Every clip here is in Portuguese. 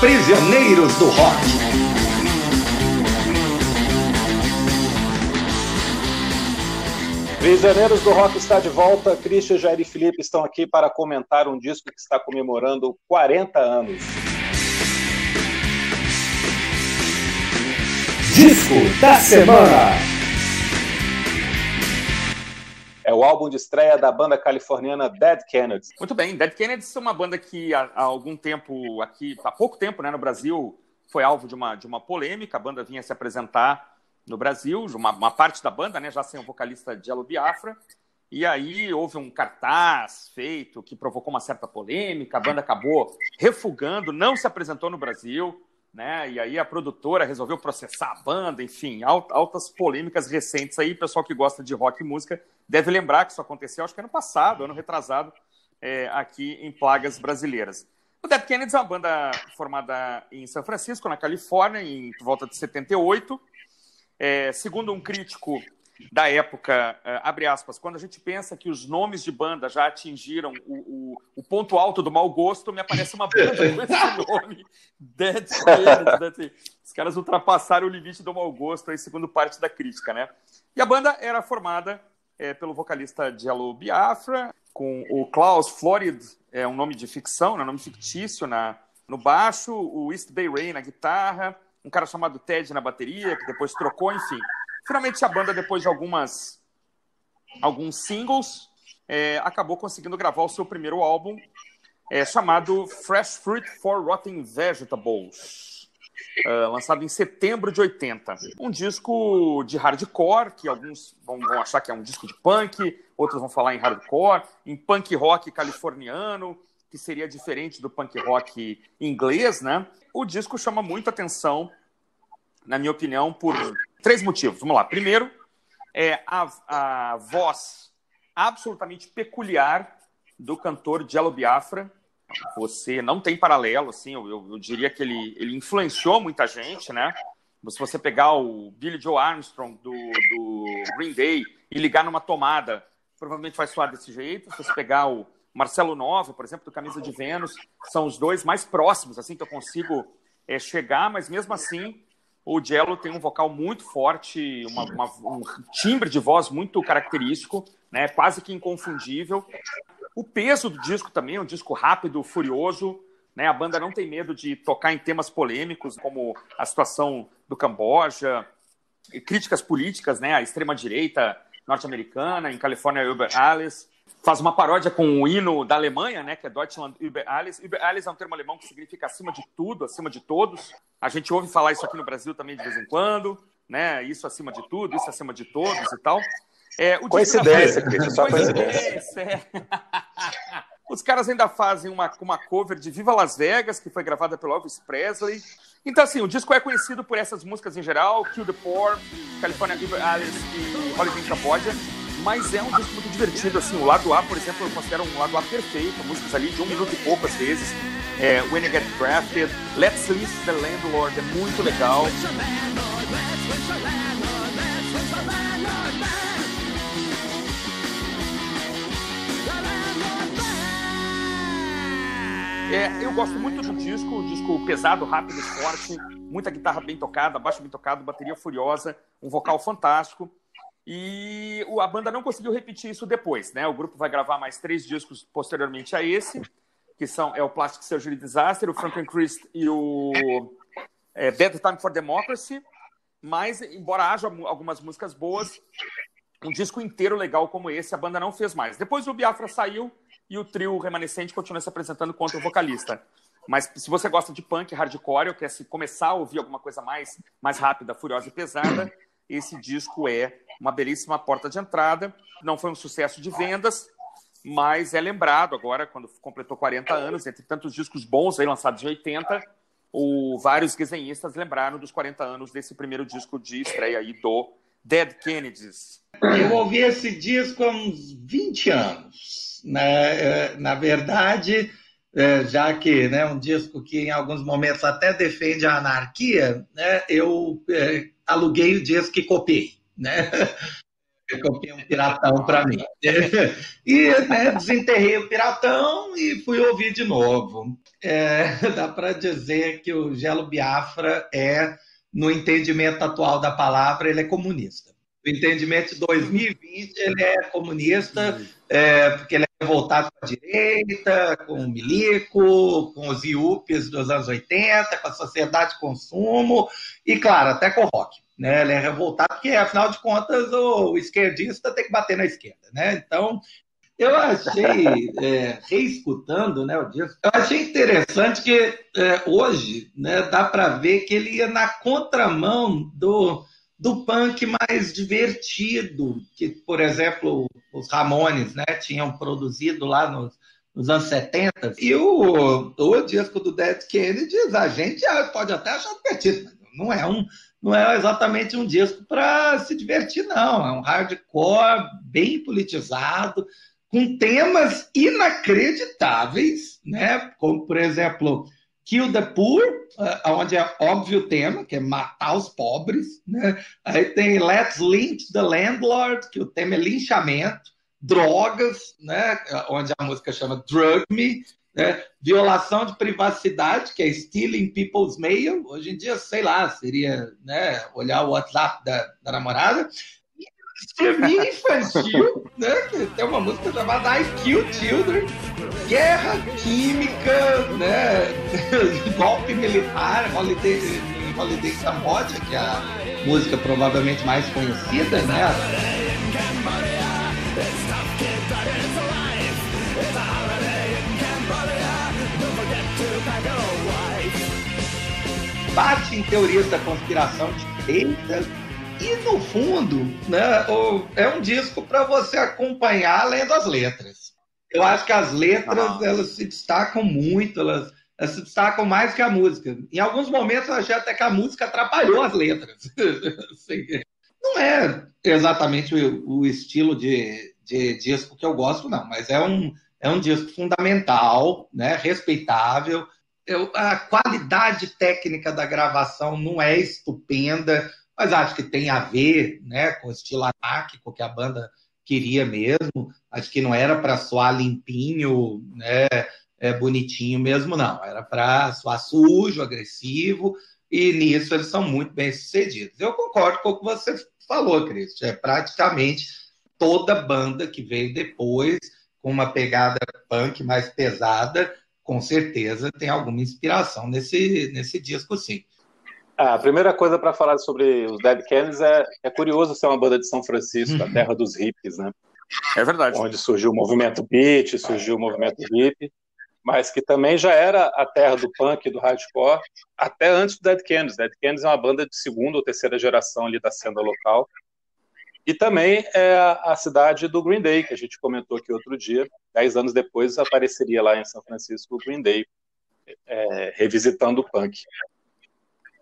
Prisioneiros do Rock. Prisioneiros do Rock está de volta. Christian, Jair e Felipe estão aqui para comentar um disco que está comemorando 40 anos. Disco da semana. O álbum de estreia da banda californiana Dead Kennedys. Muito bem, Dead Kennedys é uma banda que há, há algum tempo aqui, há pouco tempo, né, no Brasil, foi alvo de uma, de uma polêmica. A banda vinha se apresentar no Brasil, uma, uma parte da banda, né, já sem o vocalista Jello Biafra. E aí houve um cartaz feito que provocou uma certa polêmica. A banda acabou refugando, não se apresentou no Brasil né? E aí a produtora resolveu processar a banda, enfim, altas polêmicas recentes aí. O pessoal que gosta de rock e música deve lembrar que isso aconteceu, acho que ano passado, ano retrasado, é, aqui em Plagas Brasileiras. O Dead Kennedys é uma banda formada em São Francisco, na Califórnia, em volta de 78. É, segundo um crítico da época, uh, abre aspas, quando a gente pensa que os nomes de banda já atingiram o, o, o ponto alto do mau gosto, me aparece uma banda com esse nome, Dead Spirits. Né? Os caras ultrapassaram o limite do mau gosto, aí, segundo parte da crítica, né? E a banda era formada é, pelo vocalista Jello Biafra, com o Klaus Florid, é um nome de ficção, né, nome fictício na, no baixo, o East Bay Ray na guitarra, um cara chamado Ted na bateria, que depois trocou, enfim. Finalmente a banda, depois de algumas alguns singles, é, acabou conseguindo gravar o seu primeiro álbum, é, chamado Fresh Fruit for Rotten Vegetables, uh, lançado em setembro de 80. Um disco de hardcore, que alguns vão, vão, achar que é um disco de punk, outros vão falar em hardcore, em punk rock californiano, que seria diferente do punk rock inglês, né? O disco chama muita atenção, na minha opinião, por Três motivos. Vamos lá. Primeiro, é a, a voz absolutamente peculiar do cantor Jello Biafra. Você não tem paralelo, assim, eu, eu, diria que ele, ele influenciou muita gente, né? Se você pegar o Billy Joe Armstrong do, do Green Day e ligar numa tomada, provavelmente vai soar desse jeito. Se você pegar o Marcelo Nova, por exemplo, do Camisa de Vênus, são os dois mais próximos, assim, que eu consigo é, chegar, mas mesmo assim o Jello tem um vocal muito forte, uma, uma, um timbre de voz muito característico, né? quase que inconfundível. O peso do disco também é um disco rápido, furioso. Né? A banda não tem medo de tocar em temas polêmicos, como a situação do Camboja, críticas políticas, né? a extrema-direita norte-americana, em Califórnia, Uber Alice faz uma paródia com o hino da Alemanha, né, que é Deutschland über alles. Über alles é um termo alemão que significa acima de tudo, acima de todos. A gente ouve falar isso aqui no Brasil também de vez em quando, né? Isso acima de tudo, isso acima de todos e tal. É, coincidência, Cristian, só coincidência. É. Os caras ainda fazem uma, uma cover de Viva Las Vegas, que foi gravada pelo Elvis Presley. Então, assim, o disco é conhecido por essas músicas em geral, Kill the Poor, California River Alice e Holiday in Cambodia mas é um disco muito divertido, assim, o lado A, por exemplo, eu considero um lado A perfeito, músicas ali de um minuto e pouco às vezes, é, When You Get Drafted, Let's List the Landlord, é muito legal. É, eu gosto muito do disco, um disco pesado, rápido, forte, muita guitarra bem tocada, baixo bem tocado, bateria furiosa, um vocal fantástico. E a banda não conseguiu repetir isso depois, né? O grupo vai gravar mais três discos posteriormente a esse, que são é o Plastic Surgery Disaster, o Franklin Christ e o é, Time for Democracy. Mas, embora haja algumas músicas boas, um disco inteiro legal como esse a banda não fez mais. Depois o Biafra saiu e o trio remanescente continua se apresentando contra o vocalista. Mas se você gosta de punk, hardcore, ou quer se começar a ouvir alguma coisa mais, mais rápida, furiosa e pesada, esse disco é uma belíssima porta de entrada. Não foi um sucesso de vendas, mas é lembrado agora, quando completou 40 anos, entre tantos discos bons aí lançados em 80, o, vários desenhistas lembraram dos 40 anos desse primeiro disco de estreia aí do Dead Kennedys. Eu ouvi esse disco há uns 20 anos. Na, né? na verdade, é, já que né, um disco que em alguns momentos até defende a anarquia, né, eu é, aluguei o disco e copiei. Né? copiei um piratão para mim. e né, desenterrei o piratão e fui ouvir de novo. É, dá para dizer que o Gelo Biafra é, no entendimento atual da palavra, ele é comunista. O entendimento de 2020, ele é comunista, é, porque ele é voltado com a direita, com o milico, com os IUPs dos anos 80, com a sociedade de consumo, e, claro, até com o rock. Né? Ele é revoltado porque, afinal de contas, o, esquerdista tem que bater na esquerda. Né? Então, eu achei, é, reescutando né, o disco, eu achei interessante que é, hoje né, dá para ver que ele ia na contramão do, do punk mais divertido, que, por exemplo, os Ramones né, tinham produzido lá nos, nos anos 70. E o, o disco do Dead Kennedys, a gente pode até achar divertido, mas não é um, não é exatamente um disco para se divertir, não. É um hardcore bem politizado, com temas inacreditáveis, né? Como, por exemplo, Kill the Poor, eh, onde é óbvio o tema, que é matar os pobres. Né? Aí tem Let's Lynch the Landlord, que o tema é linchamento. Drogas, né? onde a música chama Drug Me. Né? Violação de privacidade, que é Stealing People's Mail. Hoje em dia, sei lá, seria né, olhar o WhatsApp da, da namorada. Extermínio infantil, né? Tem uma música chamada I Kill Children, Guerra Química, né? Golpe militar, Holiday, Holiday Cambodia, que é a música provavelmente mais conhecida, né? Bate em teorias da conspiração de direita e no fundo, né, é um disco para você acompanhar além das letras. Eu acho que as letras ah. elas se destacam muito, elas, elas, se destacam mais que a música. Em alguns momentos eu achei até que a música atrapalhou as letras. Assim, não é exatamente o, o estilo de, de, disco que eu gosto, não, mas é um, é um disco fundamental, né, respeitável eu, a qualidade técnica da gravação não é estupenda, mas acho que tem a ver né, com o estilo anárquico que a banda queria mesmo. Acho que não era para soar limpinho, né, é, bonitinho mesmo, não. Era para soar sujo, agressivo, e nisso eles são muito bem sucedidos. Eu concordo com o que você falou, Cris. É praticamente toda banda que veio depois, com uma pegada punk mais pesada, com certeza tem alguma inspiração nesse, nesse disco, sim. Ah, a primeira coisa para falar sobre os Dead Kennedys é, é curioso ser uma banda de São Francisco, a terra dos hippies, né? É verdade. Onde surgiu o movimento beat, surgiu o movimento hip, mas que também já era a terra do punk e do hardcore até antes do Dead Kennedys. Dead Kennedys é uma banda de segunda ou terceira geração ali da cena local e também é a cidade do Green Day, que a gente comentou aqui outro dia. Dez anos depois apareceria lá em São Francisco o Green Day, é, revisitando o punk.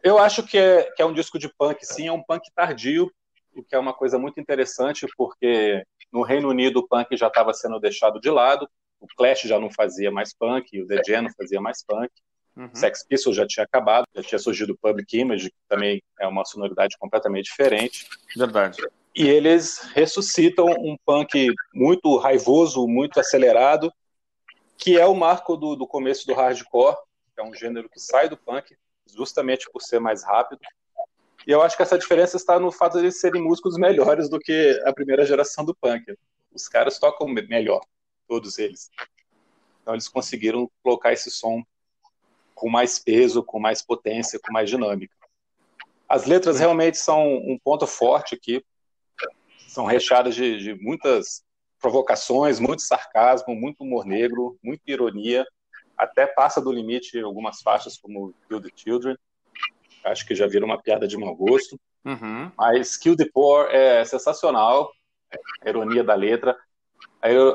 Eu acho que é, que é um disco de punk, sim, é um punk tardio, o que é uma coisa muito interessante, porque no Reino Unido o punk já estava sendo deixado de lado, o Clash já não fazia mais punk, o The Jam não fazia mais punk, uhum. Sex Pistols já tinha acabado, já tinha surgido o Public Image, que também é uma sonoridade completamente diferente. Verdade e eles ressuscitam um punk muito raivoso, muito acelerado, que é o marco do, do começo do hardcore, que é um gênero que sai do punk, justamente por ser mais rápido. E eu acho que essa diferença está no fato de eles serem músicos melhores do que a primeira geração do punk. Os caras tocam melhor, todos eles. Então eles conseguiram colocar esse som com mais peso, com mais potência, com mais dinâmica. As letras realmente são um ponto forte aqui, são recheadas de, de muitas provocações, muito sarcasmo, muito humor negro, muita ironia, até passa do limite algumas faixas como Kill the Children, acho que já viram uma piada de mau gosto, uhum. mas Kill the Poor é sensacional, a ironia da letra,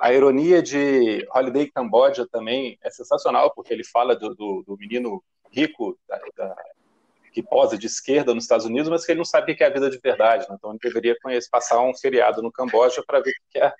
a, ironia de Holiday Cambodia também é sensacional, porque ele fala do, do, do menino rico da, da, que posa de esquerda nos Estados Unidos, mas que ele não sabe o que é a vida de verdade. Né? Então ele deveria conhecer, passar um feriado no Camboja para ver o que é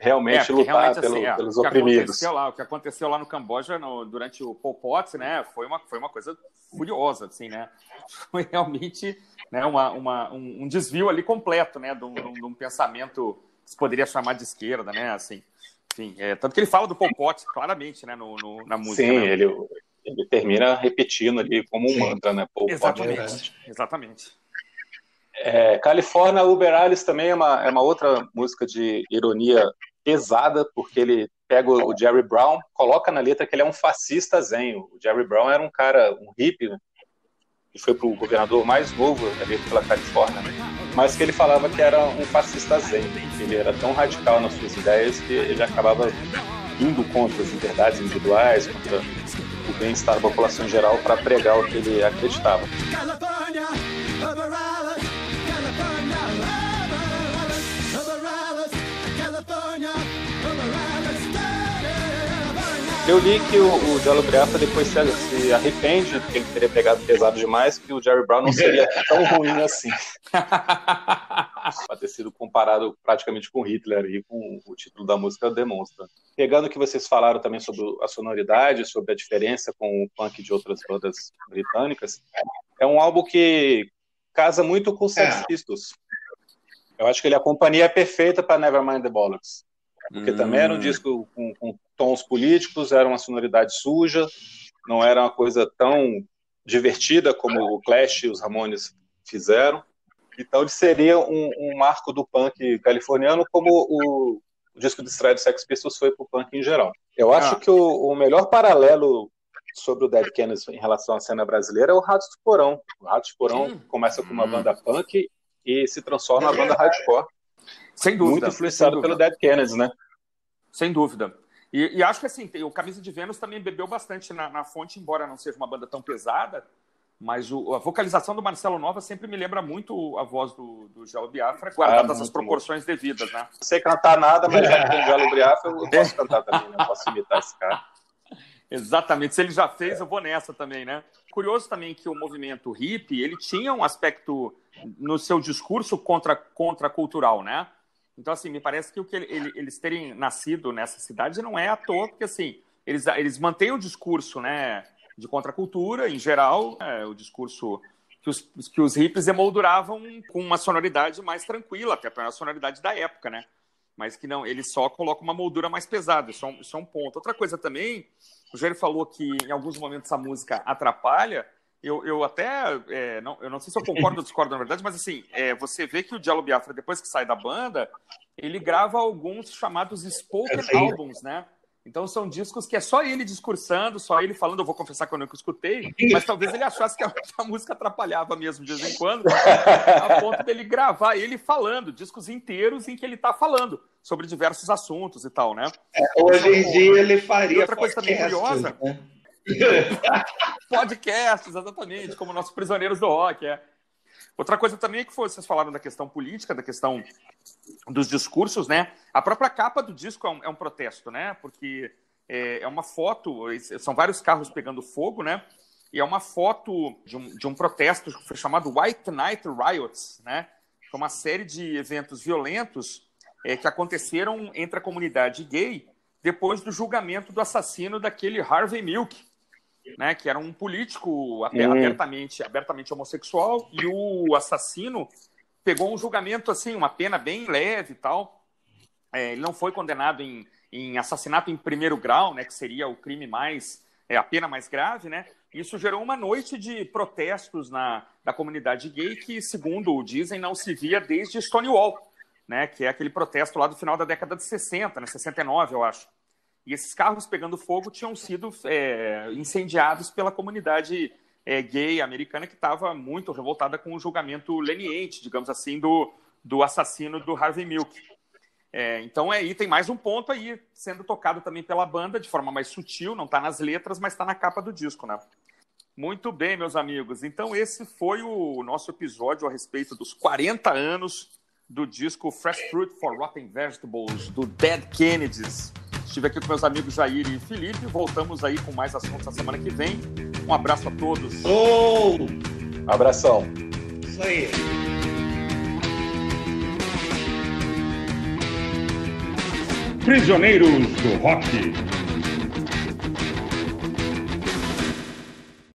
realmente é, lutar realmente, pelo, assim, é, pelos o que oprimidos. Aconteceu lá, o que aconteceu lá no Camboja no, durante o Pol Pot, né, foi uma, foi uma coisa furiosa, assim, né? Foi realmente né, uma, uma, um, um desvio ali completo, né, de um, de um pensamento que se poderia chamar de esquerda, né, assim. Enfim, é, tanto que ele fala do Pol Pot claramente, né, no, no na música. Sim, né? ele, ele termina repetindo ali como um mantra, né? Pot. Exatamente, exatamente. É, California Uber Alice também é uma, é uma outra música de ironia pesada, porque ele pega o Jerry Brown, coloca na letra que ele é um fascista zen. O Jerry Brown era um cara, um hippie, né, que foi pro governador mais novo ali pela Califórnia, né, mas que ele falava que era um fascista zen. Ele era tão radical nas suas ideias que ele acabava indo contra as liberdades individuais, contra o bem-estar da população em geral, para pregar o que ele acreditava. Eu li que o, o Jello Biafra depois se, se arrepende porque ele teria pegado pesado demais, que o Jerry Brown não seria tão ruim assim. Para ter sido comparado praticamente com Hitler e com o título da música demonstra. Pegando o que vocês falaram também sobre a sonoridade, sobre a diferença com o punk de outras bandas britânicas, é um álbum que casa muito com Sex É. Pistols. Eu acho que ele é a companhia perfeita para Nevermind the Bollocks. Porque também era um Hum. disco com, com tons políticos, era uma sonoridade suja, não era uma coisa tão divertida como o Clash e os Ramones fizeram. Então ele seria um, um marco do punk californiano, como o, o disco de estreia do Sex Pistols foi para o punk em geral. Eu acho Ah. que o, o melhor paralelo sobre o Dead Kennedys em relação à cena brasileira é o Ratos do Porão. O Ratos do Porão Hum. começa com uma Hum. banda punk e se transforma numa banda hardcore, Sem dúvida. muito influenciado sem pelo dúvida. Dead Kennedys, né? Sem dúvida. E, e acho que assim, o Camisa de Vênus também bebeu bastante na, na fonte, embora não seja uma banda tão pesada, mas o- a vocalização do Marcelo Nova sempre me lembra muito a voz do, do Gelo Biafra, guardadas Ah, as proporções devidas, né? Não sei cantar nada, mas já que tem o Gelo Briafa, eu posso cantar também, né? Posso imitar esse cara. Exatamente. Se ele já fez, eu vou nessa também, né? Curioso também que o movimento hippie, ele tinha um aspecto no seu discurso contra, contracultural, né? Então, assim, me parece que o que ele- ele- eles terem nascido nessa cidade não é à toa, porque, assim, eles, eles mantêm o discurso, né, de contracultura, em geral, é, o discurso que os, que os hippies emolduravam com uma sonoridade mais tranquila, até pela sonoridade da época, né? Mas que não, ele só coloca uma moldura mais pesada, isso é um, isso é um ponto. Outra coisa também, o Jair falou que em alguns momentos a música atrapalha. Eu, eu até, é, não, eu não sei se eu concordo ou discordo na verdade, mas assim, é, você vê que o Diallo Biafra, depois que sai da banda, ele grava alguns chamados spoken Sim. albums, né? Então são discos que é só ele discursando, só ele falando. Eu vou confessar que eu nunca escutei, mas talvez ele achasse que a, a música atrapalhava mesmo de vez em quando, a ponto dele gravar ele falando, discos inteiros em que ele tá falando sobre diversos assuntos e tal, né? Hoje em dia ele faria. E outra coisa também curiosa- né? Podcasts, exatamente, como nossos prisioneiros do rock, é. Outra coisa também é que foi, vocês falaram da questão política, da questão dos discursos, né? A própria capa do disco é um, é um protesto, né? Porque é, é uma foto, são vários carros pegando fogo, né? E é uma foto de um, de um protesto que chamado White Night Riots, né? Foi uma série de eventos violentos é, que aconteceram entre a comunidade gay depois do julgamento do assassino daquele Harvey Milk, né, que era um político abertamente, abertamente homossexual, e o assassino pegou um julgamento assim, uma pena bem leve e tal. É, ele não foi condenado em, em assassinato em primeiro grau, né, que seria o crime mais, é, a pena mais grave, né? Isso gerou uma noite de protestos na da comunidade gay que, segundo dizem, não se via desde Stonewall, né, que é aquele protesto lá do final da década de 60, né, 69, eu acho. E esses carros pegando fogo tinham sido é, incendiados pela comunidade é, gay americana que estava muito revoltada com o julgamento leniente, digamos assim, do, do assassino do Harvey Milk. É, então aí tem mais um ponto aí sendo tocado também pela banda de forma mais sutil, não está nas letras, mas está na capa do disco, né? Muito bem, meus amigos. Então esse foi o nosso episódio a respeito dos 40 anos do disco Fresh Fruit for Rotten Vegetables do Dead Kennedys. Estive aqui com meus amigos Jair e Felipe. Voltamos aí com mais assuntos na semana que vem. Um abraço a todos. Oh, Abração. isso aí. Prisioneiros do Rock.